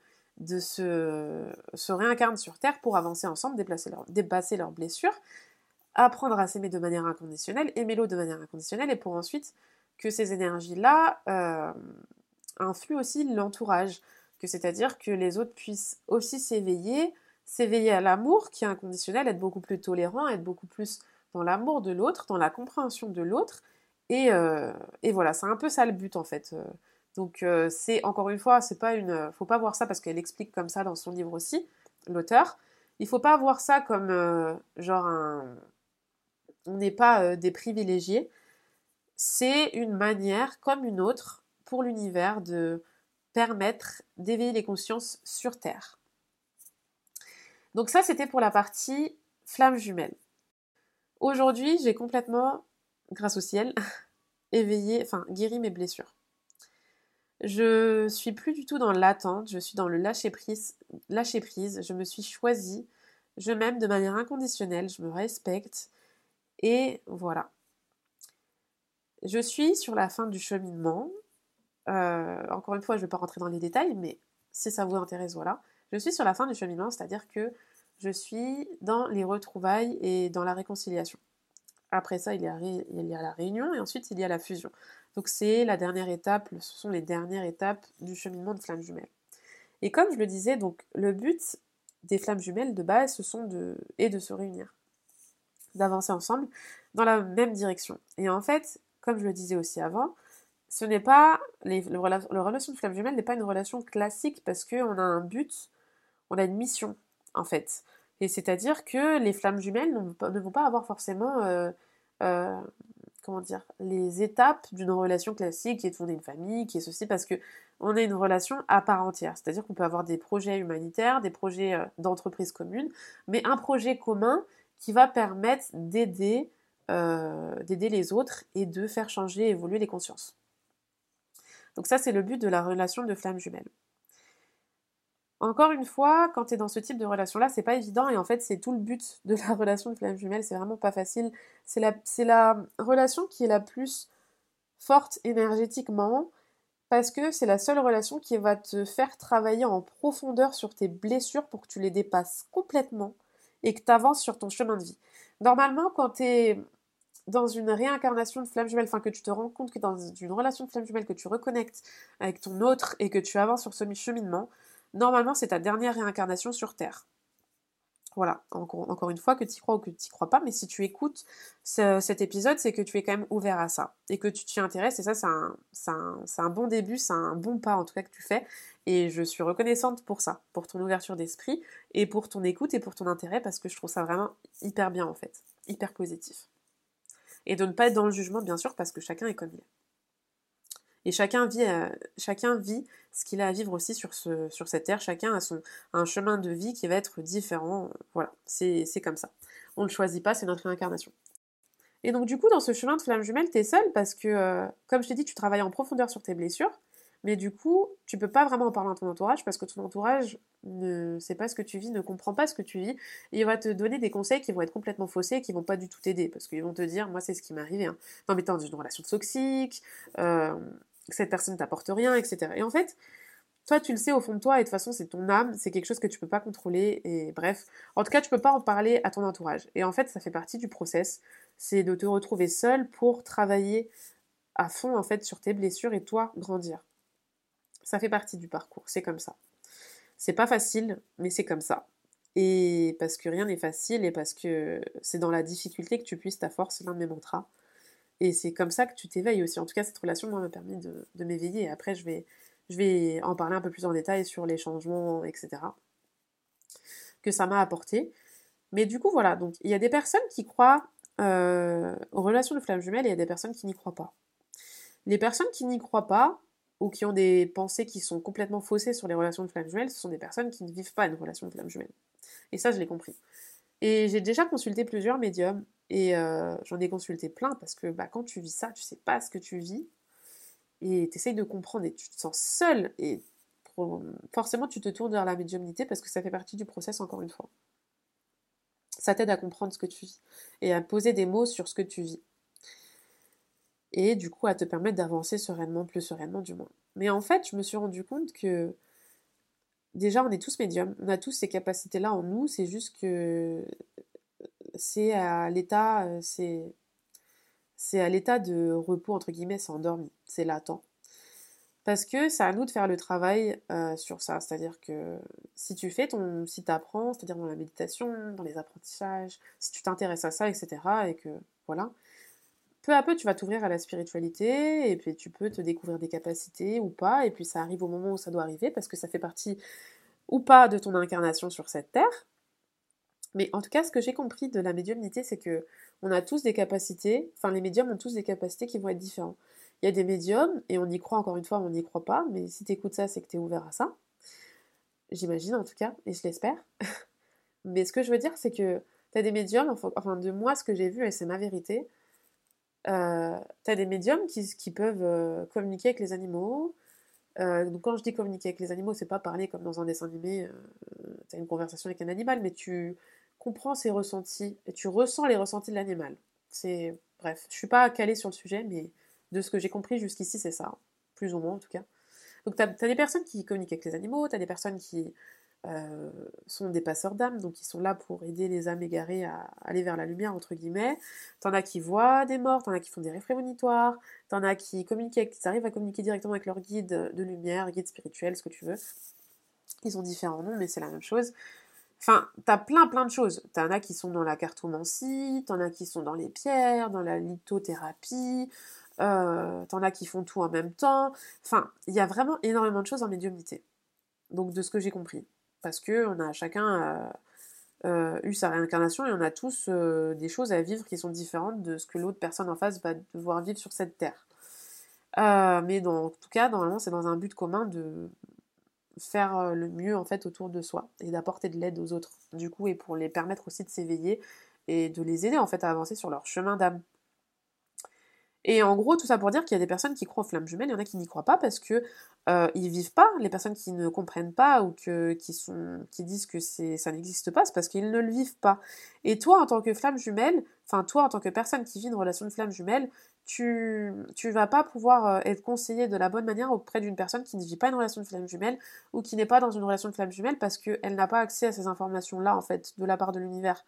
Speaker 1: se, réincarner sur Terre pour avancer ensemble, dépasser leurs blessures, apprendre à s'aimer de manière inconditionnelle, aimer l'autre de manière inconditionnelle, et pour ensuite que ces énergies-là euh, influent aussi l'entourage, que c'est-à-dire que les autres puissent aussi s'éveiller, s'éveiller à l'amour qui est inconditionnel, être beaucoup plus tolérant, être beaucoup plus dans l'amour de l'autre, dans la compréhension de l'autre, et, euh, et, voilà, c'est un peu ça le but en fait. Donc euh, c'est encore une fois, c'est pas une, faut pas voir ça parce qu'elle explique comme ça dans son livre aussi, l'auteur. Il faut pas voir ça comme genre un, on n'est pas des privilégiés c'est une manière comme une autre pour l'univers de permettre d'éveiller les consciences sur Terre. Donc ça, c'était pour la partie flamme jumelle. Aujourd'hui, j'ai complètement, grâce au ciel, éveillé, enfin guéri mes blessures. Je suis plus du tout dans l'attente, je suis dans le lâcher prise, je me suis choisie, je m'aime de manière inconditionnelle, je me respecte et voilà. Je suis sur la fin du cheminement. Euh, encore une fois, je ne vais pas rentrer dans les détails, mais si ça vous intéresse, voilà. Je suis sur la fin du cheminement, c'est-à-dire que je suis dans les retrouvailles et dans la réconciliation. Après ça, il y, a, la réunion et ensuite il y a la fusion. Donc c'est la dernière étape, ce sont les dernières étapes du cheminement de flammes jumelles. Et comme je le disais, donc le but des flammes jumelles de base, ce sont de, est de se réunir, d'avancer ensemble dans la même direction. Et en fait, comme je le disais aussi avant, ce n'est pas la relation de flamme jumelle n'est pas une relation classique parce qu'on a un but, on a une mission en fait. Et c'est-à-dire que les flammes jumelles ne, vont pas avoir forcément euh, euh, comment dire les étapes d'une relation classique qui est de fonder une famille, qui est ceci parce que on a une relation à part entière. C'est-à-dire qu'on peut avoir des projets humanitaires, des projets euh, d'entreprise commune, mais un projet commun qui va permettre d'aider d'aider les autres et de faire changer, évoluer les consciences. Donc ça, c'est le but de la relation de flamme jumelle. Encore une fois, quand tu es dans ce type de relation-là, c'est pas évident et en fait, c'est tout le but de la relation de flamme jumelle, c'est vraiment pas facile. C'est la, la relation qui est la plus forte énergétiquement parce que c'est la seule relation qui va te faire travailler en profondeur sur tes blessures pour que tu les dépasses complètement et que tu avances sur ton chemin de vie. Normalement, quand tu es dans une réincarnation de flamme jumelle, enfin que tu te rends compte que dans une relation de flamme jumelle, que tu reconnectes avec ton autre et que tu avances sur ce cheminement, normalement c'est ta dernière réincarnation sur Terre. Voilà, encore, une fois, que tu y crois ou que tu n'y crois pas, mais si tu écoutes cet épisode, c'est que tu es quand même ouvert à ça et que tu t'y intéresses, et ça, c'est un, un, bon début, c'est un bon pas en tout cas que tu fais, et je suis reconnaissante pour ça, pour ton ouverture d'esprit, et pour ton écoute et pour ton intérêt, parce que je trouve ça vraiment hyper bien en fait, hyper positif. Et de ne pas être dans le jugement, bien sûr, parce que chacun est comme il est. Et chacun vit, euh, chacun vit ce qu'il a à vivre aussi sur, ce, sur cette terre. Chacun a son, un chemin de vie qui va être différent. Voilà, c'est comme ça. On ne le choisit pas, c'est notre réincarnation. Et donc du coup, dans ce chemin de flamme jumelle, es seule parce que, euh, comme je t'ai dit, tu travailles en profondeur sur tes blessures. Mais du coup, tu peux pas vraiment en parler à ton entourage parce que ton entourage ne sait pas ce que tu vis, ne comprend pas ce que tu vis. Et il va te donner des conseils qui vont être complètement faussés et qui vont pas du tout t'aider parce qu'ils vont te dire, moi c'est ce qui m'est arrivé. Hein. Non mais t'es dans une relation toxique, euh, cette personne t'apporte rien, etc. Et en fait, toi, tu le sais au fond de toi, et de toute façon, c'est ton âme, c'est quelque chose que tu peux pas contrôler, et bref. En tout cas, tu peux pas en parler à ton entourage. Et en fait, ça fait partie du process. C'est de te retrouver seul pour travailler à fond, en fait, sur tes blessures et toi, grandir. Ça fait partie du parcours, c'est comme ça. C'est pas facile, mais c'est comme ça. Et parce que rien n'est facile, et parce que c'est dans la difficulté que tu puisses ta force, l'un de mes mantras. Et c'est comme ça que tu t'éveilles aussi. En tout cas, cette relation, m'a permis de, m'éveiller. Après, je vais, je vais en parler un peu plus en détail sur les changements, etc. que ça m'a apporté. Mais du coup, voilà. Donc, il y a des personnes qui croient euh, aux relations de flammes jumelles et il y a des personnes qui n'y croient pas. Les personnes qui n'y croient pas, ou qui ont des pensées qui sont complètement faussées sur les relations de flammes jumelles, ce sont des personnes qui ne vivent pas une relation de flammes jumelles. Et ça, je l'ai compris. Et j'ai déjà consulté plusieurs médiums et euh, j'en ai consulté plein parce que bah, quand tu vis ça, tu sais pas ce que tu vis et tu essayes de comprendre et tu te sens seul et forcément tu te tournes vers la médiumnité parce que ça fait partie du process encore une fois. Ça t'aide à comprendre ce que tu vis et à poser des mots sur ce que tu vis. Et du coup à te permettre d'avancer sereinement, plus sereinement du moins. Mais en fait, je me suis rendu compte que déjà on est tous médiums, on a tous ces capacités-là en nous, c'est juste que c'est à l'état, euh, c'est, c'est à l'état de repos, entre guillemets, c'est endormi, c'est latent. Parce que c'est à nous de faire le travail euh, sur ça. C'est-à-dire que si tu fais ton. Si tu apprends, c'est-à-dire dans la méditation, dans les apprentissages, si tu t'intéresses à ça, etc., et que. Voilà. Peu à peu, tu vas t'ouvrir à la spiritualité, et puis tu peux te découvrir des capacités ou pas, et puis ça arrive au moment où ça doit arriver, parce que ça fait partie ou pas de ton incarnation sur cette terre. Mais en tout cas, ce que j'ai compris de la médiumnité, c'est que on a tous des capacités, enfin les médiums ont tous des capacités qui vont être différentes. Il y a des médiums, et on y croit encore une fois, on n'y croit pas, mais si tu écoutes ça, c'est que tu es ouvert à ça. J'imagine en tout cas, et je l'espère. mais ce que je veux dire, c'est que tu as des médiums, enfin de moi, ce que j'ai vu, et c'est ma vérité, euh, tu as des médiums qui, peuvent euh, communiquer avec les animaux. Euh, donc quand je dis communiquer avec les animaux, c'est pas parler comme dans un dessin animé, tu as une conversation avec un animal, mais tu comprends ses ressentis et tu ressens les ressentis de l'animal. C'est bref, je suis pas calée sur le sujet, mais de ce que j'ai compris jusqu'ici, c'est ça, plus ou moins en tout cas. Donc tu as, des personnes qui communiquent avec les animaux, tu as des personnes qui euh, sont des passeurs d'âmes, donc ils sont là pour aider les âmes égarées à aller vers la lumière, entre guillemets. T'en as qui voient des morts, t'en as qui font des rêves t'en as qui communiquent, qui arrivent à communiquer directement avec leur guide de lumière, guide spirituel, ce que tu veux. Ils ont différents noms, mais c'est la même chose. Enfin, t'as plein plein de choses. T'en as qui sont dans la cartomancie, t'en as qui sont dans les pierres, dans la lithothérapie, euh, t'en as qui font tout en même temps. Enfin, il y a vraiment énormément de choses en médiumnité. Donc de ce que j'ai compris. Parce que on a chacun euh, euh, eu sa réincarnation et on a tous des choses à vivre qui sont différentes de ce que l'autre personne en face va devoir vivre sur cette terre. mais dans, en tout cas, normalement, c'est dans un but commun de, faire euh, le mieux en fait autour de soi et d'apporter de l'aide aux autres du coup et pour les permettre aussi de s'éveiller et de les aider en fait à avancer sur leur chemin d'âme. Et en gros, tout ça pour dire qu'il y a des personnes qui croient aux flammes jumelles, il y en a qui n'y croient pas parce que euh, ils vivent pas. Les personnes qui ne comprennent pas ou qui, sont, qui disent que c'est, ça n'existe pas, c'est parce qu'ils ne le vivent pas. Et toi, en tant que flamme jumelle, enfin toi, en tant que personne qui vit une relation de flamme jumelle, tu tu vas pas pouvoir euh, être conseillé de la bonne manière auprès d'une personne qui ne vit pas une relation de flamme jumelle ou qui n'est pas dans une relation de flamme jumelle parce qu'elle n'a pas accès à ces informations-là en fait de la part de l'univers.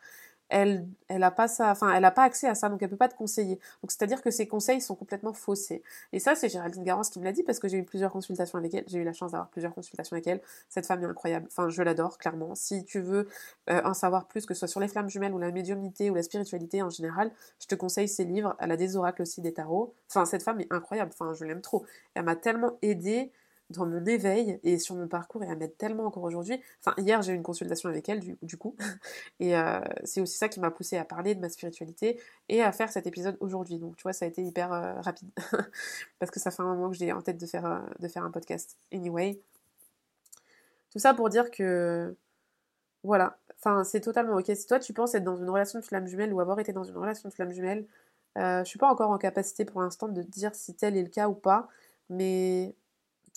Speaker 1: Elle elle a pas ça enfin elle a pas accès à ça donc elle peut pas te conseiller. Donc c'est à dire que ses conseils sont complètement faussés. Et ça c'est Géraldine Garance qui me l'a dit parce que j'ai eu plusieurs consultations avec elle. J'ai eu la chance d'avoir plusieurs consultations avec elle. Cette femme est incroyable. Enfin je l'adore clairement. Si tu veux euh, en savoir plus que ce soit sur les flammes jumelles ou la médiumnité ou la spiritualité en général je te conseille ses livres. Elle a des oracles aussi des tarots. Enfin cette femme est incroyable. Enfin je l'aime trop. Elle m'a tellement aidée dans mon éveil et sur mon parcours et à m'aide tellement encore aujourd'hui. Enfin, hier, j'ai eu une consultation avec elle, du, coup. Et euh, c'est aussi ça qui m'a poussé à parler de ma spiritualité et à faire cet épisode aujourd'hui. Donc, tu vois, ça a été hyper euh, rapide. Parce que ça fait un moment que j'ai en tête de faire, euh, de faire un podcast. Anyway. Tout ça pour dire que. Voilà. Enfin, c'est totalement ok. Si toi, tu penses être dans une relation de flamme jumelle ou avoir été dans une relation de flamme jumelle, je suis pas encore en capacité pour l'instant de dire si tel est le cas ou pas. Mais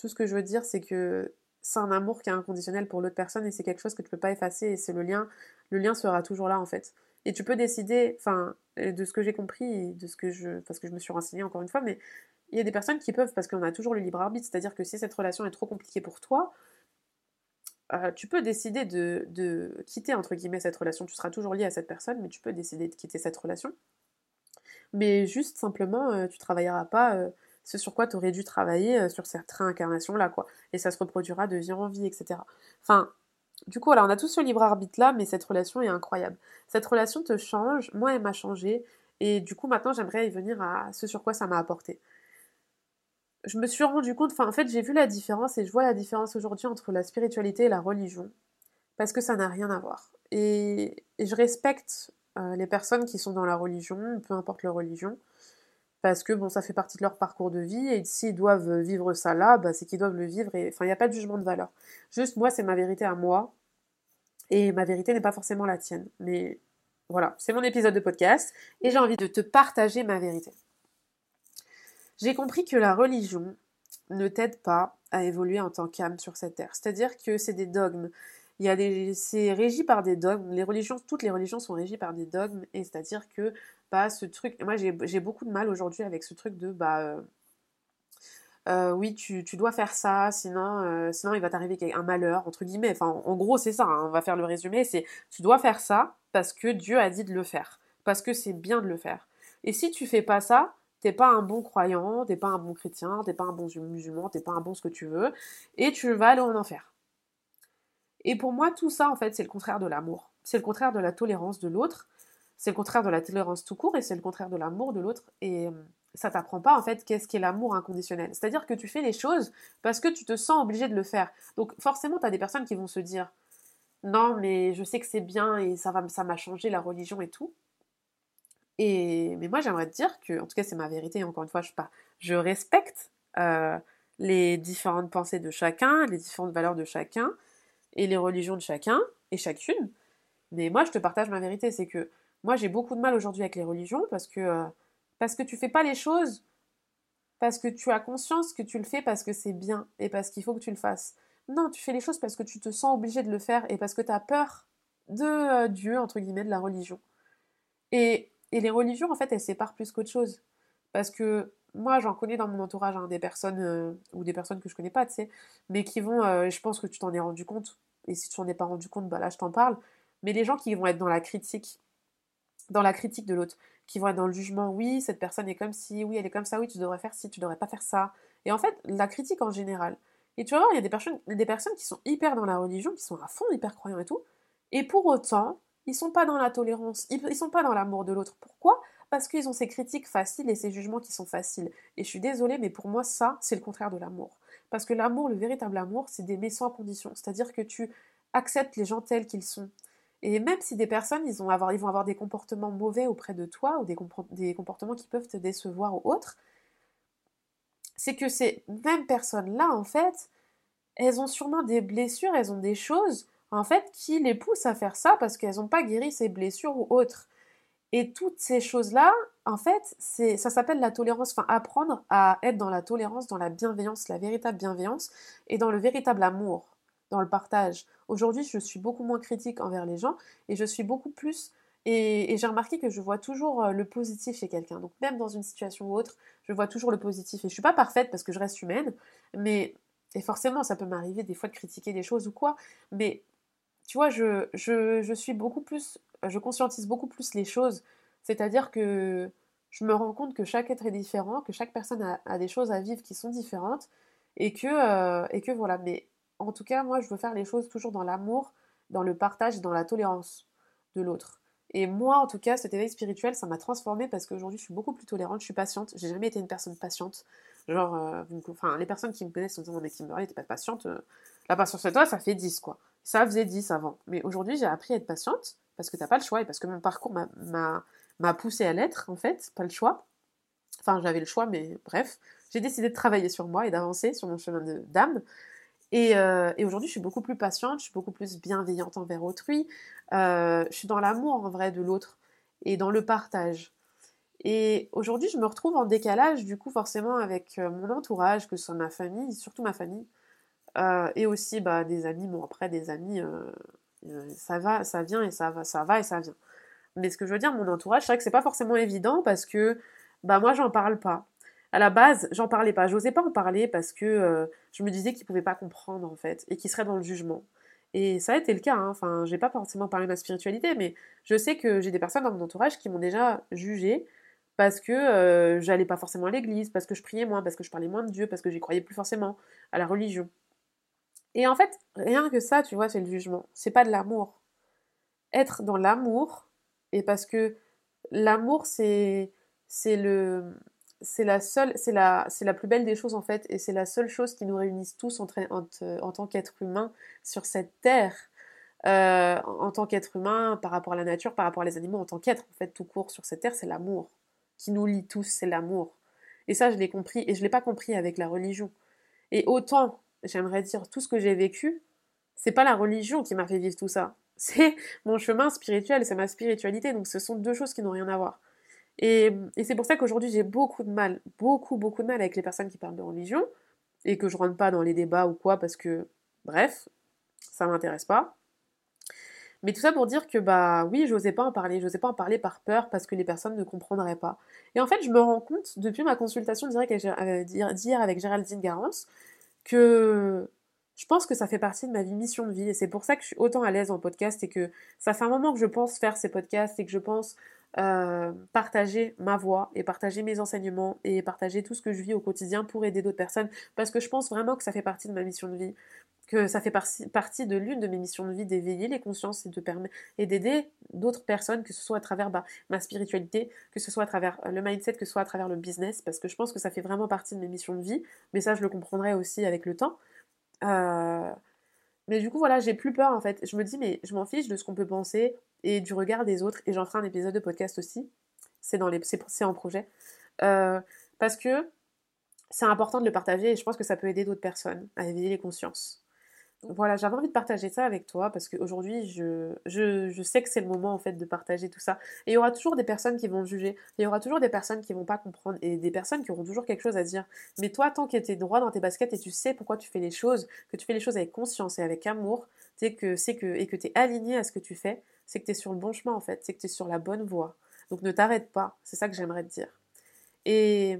Speaker 1: tout ce que je veux dire, c'est que c'est un amour qui est inconditionnel pour l'autre personne et c'est quelque chose que tu peux pas effacer et c'est le lien. Le lien sera toujours là en fait. Et tu peux décider, enfin, de ce que j'ai compris, de ce que je, parce que je me suis renseignée encore une fois, mais il y a des personnes qui peuvent parce qu'on a toujours le libre arbitre, c'est-à-dire que si cette relation est trop compliquée pour toi, euh, tu peux décider de, de, quitter entre guillemets cette relation. Tu seras toujours lié à cette personne, mais tu peux décider de quitter cette relation. Mais juste simplement, euh, tu travailleras pas. Euh, ce sur quoi tu aurais dû travailler euh, sur cette réincarnation-là, quoi. Et ça se reproduira de vie en vie, etc. Enfin, du coup, voilà, on a tous ce libre arbitre-là, mais cette relation est incroyable. Cette relation te change, moi, elle m'a changé, et du coup, maintenant, j'aimerais y venir à ce sur quoi ça m'a apporté. Je me suis rendu compte, enfin, en fait, j'ai vu la différence, et je vois la différence aujourd'hui entre la spiritualité et la religion, parce que ça n'a rien à voir. Et, je respecte euh, les personnes qui sont dans la religion, peu importe leur religion, parce que bon, ça fait partie de leur parcours de vie, et s'ils doivent vivre ça là, bah, c'est qu'ils doivent le vivre, et enfin, il n'y a pas de jugement de valeur. Juste, moi, c'est ma vérité à moi, et ma vérité n'est pas forcément la tienne. Mais voilà, c'est mon épisode de podcast, et j'ai envie de te partager ma vérité. J'ai compris que la religion ne t'aide pas à évoluer en tant qu'âme sur cette terre. C'est-à-dire que c'est des dogmes. Il y des, c'est régi par des dogmes. Les religions, toutes les religions sont régies par des dogmes, et c'est-à-dire que pas ce truc. Moi, j'ai beaucoup de mal aujourd'hui avec ce truc de bah. Euh, euh, oui, tu, dois faire ça, sinon, euh, sinon il va t'arriver un malheur, entre guillemets. Enfin, en, gros, c'est ça, hein, on va faire le résumé, c'est tu dois faire ça parce que Dieu a dit de le faire, parce que c'est bien de le faire. Et si tu fais pas ça, t'es pas un bon croyant, t'es pas un bon chrétien, t'es pas un bon musulman, t'es pas un bon ce que tu veux, et tu vas aller en enfer. Et pour moi, tout ça, en fait, c'est le contraire de l'amour. C'est le contraire de la tolérance de l'autre, c'est le contraire de la tolérance tout court et c'est le contraire de l'amour de l'autre. Et euh, ça t'apprend pas en fait qu'est-ce qu'est l'amour inconditionnel. C'est-à-dire que tu fais les choses parce que tu te sens obligé de le faire. Donc forcément, tu as des personnes qui vont se dire non, mais je sais que c'est bien et ça va, ça m'a changé la religion et tout. Et mais moi, j'aimerais te dire que, en tout cas, c'est ma vérité. Encore une fois, je, je respecte euh, les différentes pensées de chacun, les différentes valeurs de chacun et les religions de chacun et chacune. Mais moi, je te partage ma vérité, c'est que moi, j'ai beaucoup de mal aujourd'hui avec les religions parce que, euh, parce que tu fais pas les choses parce que tu as conscience que tu le fais parce que c'est bien et parce qu'il faut que tu le fasses. Non, tu fais les choses parce que tu te sens obligé de le faire et parce que tu as peur de euh, Dieu, entre guillemets, de la religion. Et, et, les religions, en fait, elles séparent plus qu'autre chose. Parce que moi, j'en connais dans mon entourage hein, des personnes, euh, ou des personnes que je connais pas, tu sais, mais qui vont, je pense que tu t'en es rendu compte, et si tu t'en es pas rendu compte, bah là, je t'en parle, mais les gens qui vont être dans la critique, dans la critique de l'autre, qui vont être dans le jugement, oui, cette personne est comme si, oui, elle est comme ça, oui, tu devrais faire ci, tu devrais pas faire ça. Et en fait, la critique en général. Et tu vas voir, il y a des personnes, des personnes qui sont hyper dans la religion, qui sont à fond hyper croyants et tout, et pour autant, ils sont pas dans la tolérance, ils, ils sont pas dans l'amour de l'autre. Pourquoi? Parce qu'ils ont ces critiques faciles et ces jugements qui sont faciles. Et je suis désolée, mais pour moi, ça, c'est le contraire de l'amour. Parce que l'amour, le véritable amour, c'est d'aimer sans condition. C'est-à-dire que tu acceptes les gens tels qu'ils sont. Et même si des personnes, ils, vont avoir, des comportements mauvais auprès de toi, ou des, comportements qui peuvent te décevoir ou autres, c'est que ces mêmes personnes-là, en fait, elles ont sûrement des blessures, elles ont des choses, en fait, qui les poussent à faire ça parce qu'elles n'ont pas guéri ces blessures ou autres. Et toutes ces choses-là, en fait, ça s'appelle la tolérance, enfin apprendre à être dans la tolérance, dans la bienveillance, la véritable bienveillance, et dans le véritable amour dans le partage. Aujourd'hui, je suis beaucoup moins critique envers les gens et je suis beaucoup plus. Et, j'ai remarqué que je vois toujours euh, le positif chez quelqu'un. Donc, même dans une situation ou autre, je vois toujours le positif. Et je suis pas parfaite parce que je reste humaine, mais. Et forcément, ça peut m'arriver des fois de critiquer des choses ou quoi, mais tu vois, je, je, je suis beaucoup plus je conscientise beaucoup plus les choses. C'est-à-dire que je me rends compte que chaque être est différent, que chaque personne a, des choses à vivre qui sont différentes, et que, euh, et que voilà. Mais en tout cas, moi, je veux faire les choses toujours dans l'amour, dans le partage, dans la tolérance de l'autre. Et moi, en tout cas, cet éveil spirituel, ça m'a transformée parce qu'aujourd'hui, je suis beaucoup plus tolérante, je suis patiente. J'ai jamais été une personne patiente. Genre, euh, enfin, les personnes qui me connaissent se disant, mais Kimberly, t'es pas patiente. Euh, la patience chez toi, ça fait 10, quoi. Ça faisait 10 avant. Mais aujourd'hui, j'ai appris à être patiente parce que t'as pas le choix et parce que mon parcours m'a poussé à l'être, en fait, pas le choix. Enfin, j'avais le choix, mais bref. J'ai décidé de travailler sur moi et d'avancer sur mon chemin d'âme. Et, euh, et aujourd'hui, je suis beaucoup plus patiente, je suis beaucoup plus bienveillante envers autrui. Euh, je suis dans l'amour en vrai de l'autre et dans le partage. Et aujourd'hui, je me retrouve en décalage, du coup, forcément, avec euh, mon entourage, que ce soit ma famille, surtout ma famille, et aussi bah, des amis. Bon, après, des amis, ça va, ça vient et ça va, ça va et ça vient. Mais ce que je veux dire, mon entourage, c'est vrai que c'est pas forcément évident parce que bah, moi, j'en parle pas. À la base, j'en parlais pas. J'osais pas en parler parce que je me disais qu'ils pouvaient pas comprendre, en fait, et qu'ils seraient dans le jugement. Et ça a été le cas, hein. enfin, j'ai pas forcément parlé de ma spiritualité, mais je sais que j'ai des personnes dans mon entourage qui m'ont déjà jugée parce que euh, j'allais pas forcément à l'église, parce que je priais moins, parce que je parlais moins de Dieu, parce que j'y croyais plus forcément à la religion. Et en fait, rien que ça, tu vois, c'est le jugement. C'est pas de l'amour. Être dans l'amour, et parce que l'amour, c'est c'est le c'est la seule, c'est la, c'est la plus belle des choses en fait, et c'est la seule chose qui nous réunisse tous en, en, tant qu'être humain sur cette terre, euh, en tant qu'être humain par rapport à la nature, par rapport à les animaux, en tant qu'être en fait tout court sur cette terre, c'est l'amour qui nous lie tous, c'est l'amour. Et ça, je l'ai compris, et je l'ai pas compris avec la religion. Et autant, j'aimerais dire, tout ce que j'ai vécu, c'est pas la religion qui m'a fait vivre tout ça, c'est mon chemin spirituel, c'est ma spiritualité, donc ce sont deux choses qui n'ont rien à voir. Et, c'est pour ça qu'aujourd'hui j'ai beaucoup de mal, beaucoup, beaucoup de mal avec les personnes qui parlent de religion, et que je rentre pas dans les débats ou quoi, parce que, bref, ça m'intéresse pas. Mais tout ça pour dire que bah oui, j'osais pas en parler, j'osais pas en parler par peur parce que les personnes ne comprendraient pas. Et en fait, je me rends compte depuis ma consultation euh, d'hier avec Géraldine Garance que je pense que ça fait partie de ma mission de vie, et c'est pour ça que je suis autant à l'aise en podcast et que ça fait un moment que je pense faire ces podcasts et que je pense euh, partager ma voix et partager mes enseignements et partager tout ce que je vis au quotidien pour aider d'autres personnes. Parce que je pense vraiment que ça fait partie de ma mission de vie que ça fait partie de l'une de mes missions de vie d'éveiller les consciences et de et d'aider d'autres personnes que ce soit à travers bah, ma spiritualité que ce soit à travers le mindset que ce soit à travers le business parce que je pense que ça fait vraiment partie de mes missions de vie mais ça je le comprendrai aussi avec le temps. Euh, mais du coup voilà j'ai plus peur en fait je me dis mais je m'en fiche de ce qu'on peut penser et du regard des autres. Et j'en ferai un épisode de podcast aussi. C'est dans les, c'est en projet. Euh, parce que c'est important de le partager et je pense que ça peut aider d'autres personnes à éveiller les consciences. Voilà, j'avais envie de partager ça avec toi parce qu'aujourd'hui, je, je, sais que c'est le moment en fait de partager tout ça. Et il y aura toujours des personnes qui vont juger, il y aura toujours des personnes qui vont pas comprendre et des personnes qui auront toujours quelque chose à dire. Mais toi, tant que tu es droit dans tes baskets et tu sais pourquoi tu fais les choses, que tu fais les choses avec conscience et avec amour, tu que c'est que et que tu es aligné à ce que tu fais, c'est que tu es sur le bon chemin en fait, c'est que tu es sur la bonne voie. Donc ne t'arrête pas, c'est ça que j'aimerais te dire. Et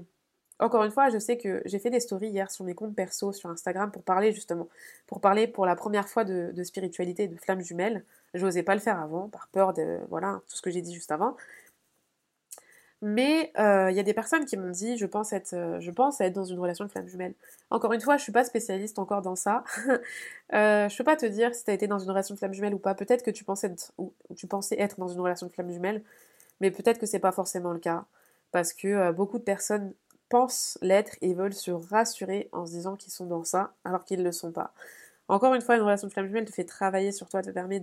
Speaker 1: encore une fois, je sais que j'ai fait des stories hier sur mes comptes perso sur Instagram pour parler justement, pour parler pour la première fois de, spiritualité, de flammes jumelles. Je n'osais pas le faire avant, par peur de voilà tout ce que j'ai dit juste avant. Mais euh, il y a des personnes qui m'ont dit, je pense être, euh, je pense être dans une relation de flamme jumelle. Encore une fois, je suis pas spécialiste encore dans ça. euh, je peux pas te dire si tu as été dans une relation de flamme jumelle ou pas. Peut-être que tu pensais être, tu pensais être dans une relation de flamme jumelle, mais peut-être que c'est pas forcément le cas, parce que euh, beaucoup de personnes pensent l'être et veulent se rassurer en se disant qu'ils sont dans ça, alors qu'ils ne le sont pas. Encore une fois, une relation de flamme jumelle te fait travailler sur toi, te permet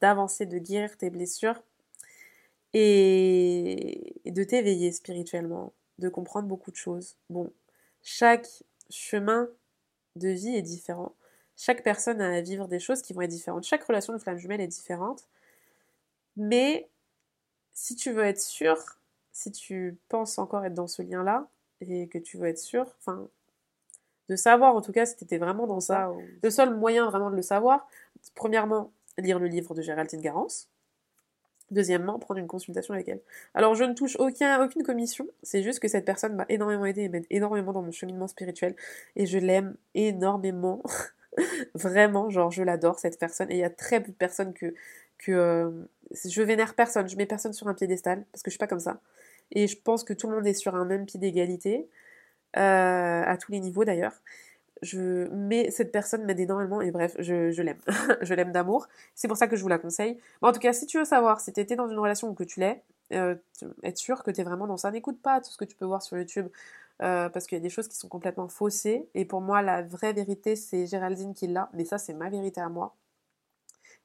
Speaker 1: d'avancer, de guérir tes blessures et, de t'éveiller spirituellement, de comprendre beaucoup de choses. Bon, chaque chemin de vie est différent. Chaque personne a à vivre des choses qui vont être différentes. Chaque relation de flamme jumelle est différente. Mais si tu veux être sûr, si tu penses encore être dans ce lien-là, et que tu veux être sûr, enfin, de savoir en tout cas si tu étais vraiment dans ça. Le seul moyen vraiment de le savoir, premièrement, lire le livre de Géraldine Garance. Deuxièmement, prendre une consultation avec elle. Alors je ne touche aucun, aucune commission, c'est juste que cette personne m'a énormément aidé et m'aide énormément dans mon cheminement spirituel et je l'aime énormément. Vraiment, genre, je l'adore, cette personne. Et il y a très peu de personnes que. que euh, je vénère personne, je mets personne sur un piédestal, parce que je suis pas comme ça. Et je pense que tout le monde est sur un même pied d'égalité, euh, à tous les niveaux d'ailleurs. Je, mais cette personne m'aide énormément et bref, je, l'aime. je l'aime d'amour. C'est pour ça que je vous la conseille. en tout cas, si tu veux savoir si tu étais dans une relation ou que tu l'es, euh, être sûr que tu es vraiment dans ça. N'écoute pas tout ce que tu peux voir sur YouTube euh, parce qu'il y a des choses qui sont complètement faussées. Et pour moi, la vraie vérité, c'est Géraldine qui l'a. Mais ça, c'est ma vérité à moi.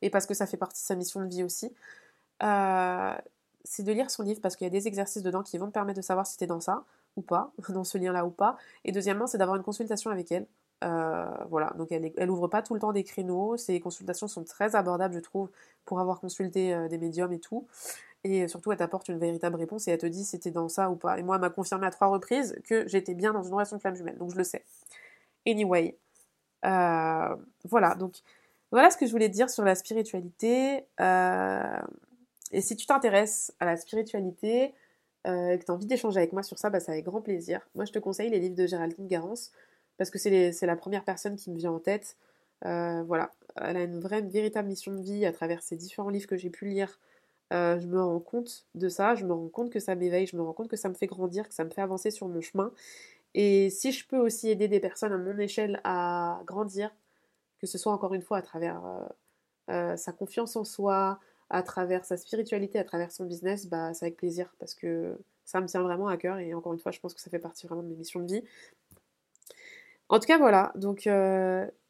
Speaker 1: Et parce que ça fait partie de sa mission de vie aussi. Euh, c'est de lire son livre parce qu'il y a des exercices dedans qui vont te permettre de savoir si tu es dans ça ou pas, dans ce lien-là ou pas. Et deuxièmement, c'est d'avoir une consultation avec elle. Euh, voilà, donc elle, elle ouvre pas tout le temps des créneaux. Ses consultations sont très abordables, je trouve, pour avoir consulté des médiums et tout. Et surtout, elle t'apporte une véritable réponse et elle te dit si t'es dans ça ou pas. Et moi, elle m'a confirmé à trois reprises que j'étais bien dans une relation de flamme jumelle. Donc je le sais. Anyway. Euh, voilà, donc voilà ce que je voulais dire sur la spiritualité. Euh, et si tu t'intéresses à la spiritualité euh, et que tu as envie d'échanger avec moi sur ça, bah, c'est avec grand plaisir. Moi, je te conseille les livres de Géraldine Garance parce que c'est la première personne qui me vient en tête. voilà, elle a une vraie, véritable mission de vie à travers ces différents livres que j'ai pu lire euh, je me rends compte de ça, je me rends compte que ça m'éveille, je me rends compte que ça me fait grandir, que ça me fait avancer sur mon chemin. Et si je peux aussi aider des personnes à mon échelle à grandir, que ce soit encore une fois à travers euh, euh, sa confiance en soi, à travers sa spiritualité, à travers son business, bah c'est avec plaisir parce que ça me tient vraiment à cœur et encore une fois je pense que ça fait partie vraiment de mes missions de vie. En tout cas voilà, donc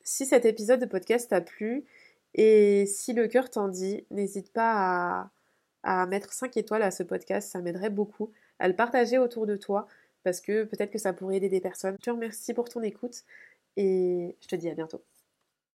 Speaker 1: si cet épisode de podcast t'a plu et si le cœur t'en dit, n'hésite pas à à mettre 5 étoiles à ce podcast, ça m'aiderait beaucoup, à le partager autour de toi, parce que peut-être que ça pourrait aider des personnes. Je te remercie pour ton écoute et je te dis à bientôt.